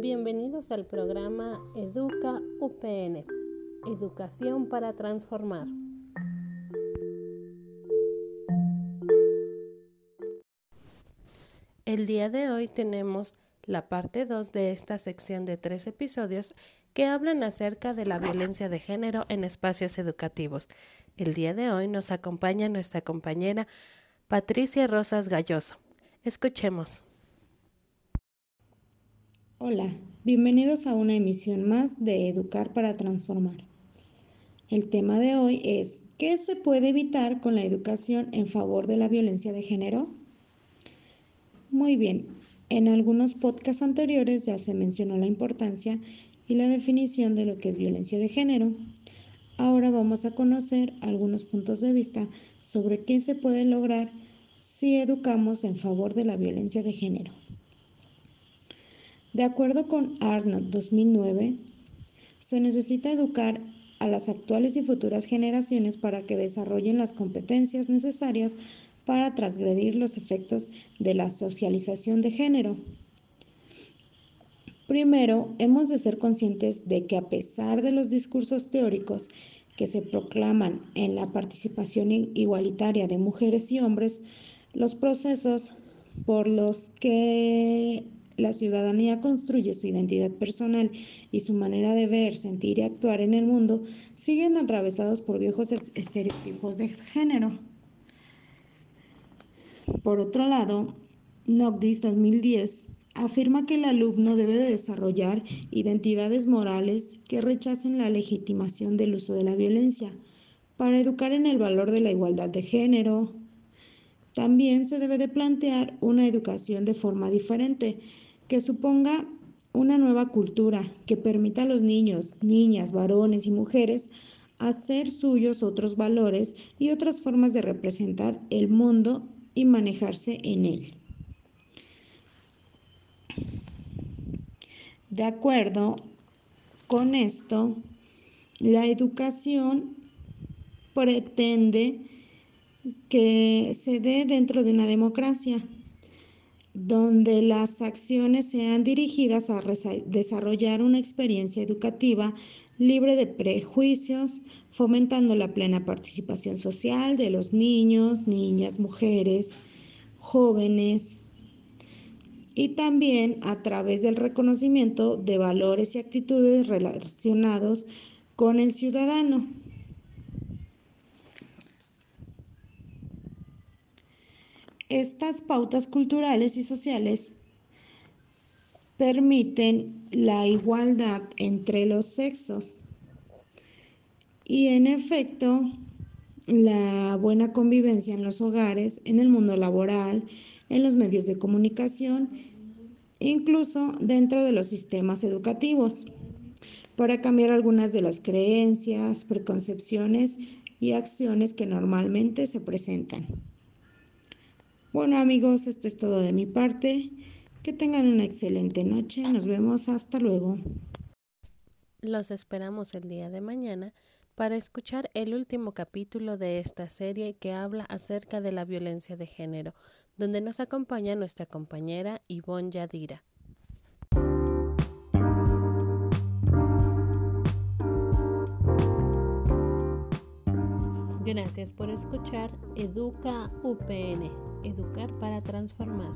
Bienvenidos al programa Educa UPN, Educación para Transformar. El día de hoy tenemos la parte 2 de esta sección de tres episodios que hablan acerca de la violencia de género en espacios educativos. El día de hoy nos acompaña nuestra compañera Patricia Rosas Galloso. Escuchemos. Hola, bienvenidos a una emisión más de Educar para Transformar. El tema de hoy es, ¿qué se puede evitar con la educación en favor de la violencia de género? Muy bien, en algunos podcasts anteriores ya se mencionó la importancia y la definición de lo que es violencia de género. Ahora vamos a conocer algunos puntos de vista sobre qué se puede lograr si educamos en favor de la violencia de género. De acuerdo con Arnold 2009, se necesita educar a las actuales y futuras generaciones para que desarrollen las competencias necesarias para transgredir los efectos de la socialización de género. Primero, hemos de ser conscientes de que a pesar de los discursos teóricos que se proclaman en la participación igualitaria de mujeres y hombres, los procesos por los que la ciudadanía construye su identidad personal y su manera de ver, sentir y actuar en el mundo siguen atravesados por viejos estereotipos de género. Por otro lado, Nogdis 2010 afirma que el alumno debe de desarrollar identidades morales que rechacen la legitimación del uso de la violencia para educar en el valor de la igualdad de género. También se debe de plantear una educación de forma diferente que suponga una nueva cultura que permita a los niños, niñas, varones y mujeres hacer suyos otros valores y otras formas de representar el mundo y manejarse en él. De acuerdo con esto, la educación pretende que se dé dentro de una democracia donde las acciones sean dirigidas a desarrollar una experiencia educativa libre de prejuicios, fomentando la plena participación social de los niños, niñas, mujeres, jóvenes, y también a través del reconocimiento de valores y actitudes relacionados con el ciudadano. Estas pautas culturales y sociales permiten la igualdad entre los sexos y en efecto la buena convivencia en los hogares, en el mundo laboral, en los medios de comunicación, incluso dentro de los sistemas educativos, para cambiar algunas de las creencias, preconcepciones y acciones que normalmente se presentan. Bueno amigos, esto es todo de mi parte. Que tengan una excelente noche. Nos vemos hasta luego. Los esperamos el día de mañana para escuchar el último capítulo de esta serie que habla acerca de la violencia de género, donde nos acompaña nuestra compañera Ivonne Yadira. Gracias por escuchar Educa UPN, Educar para Transformar.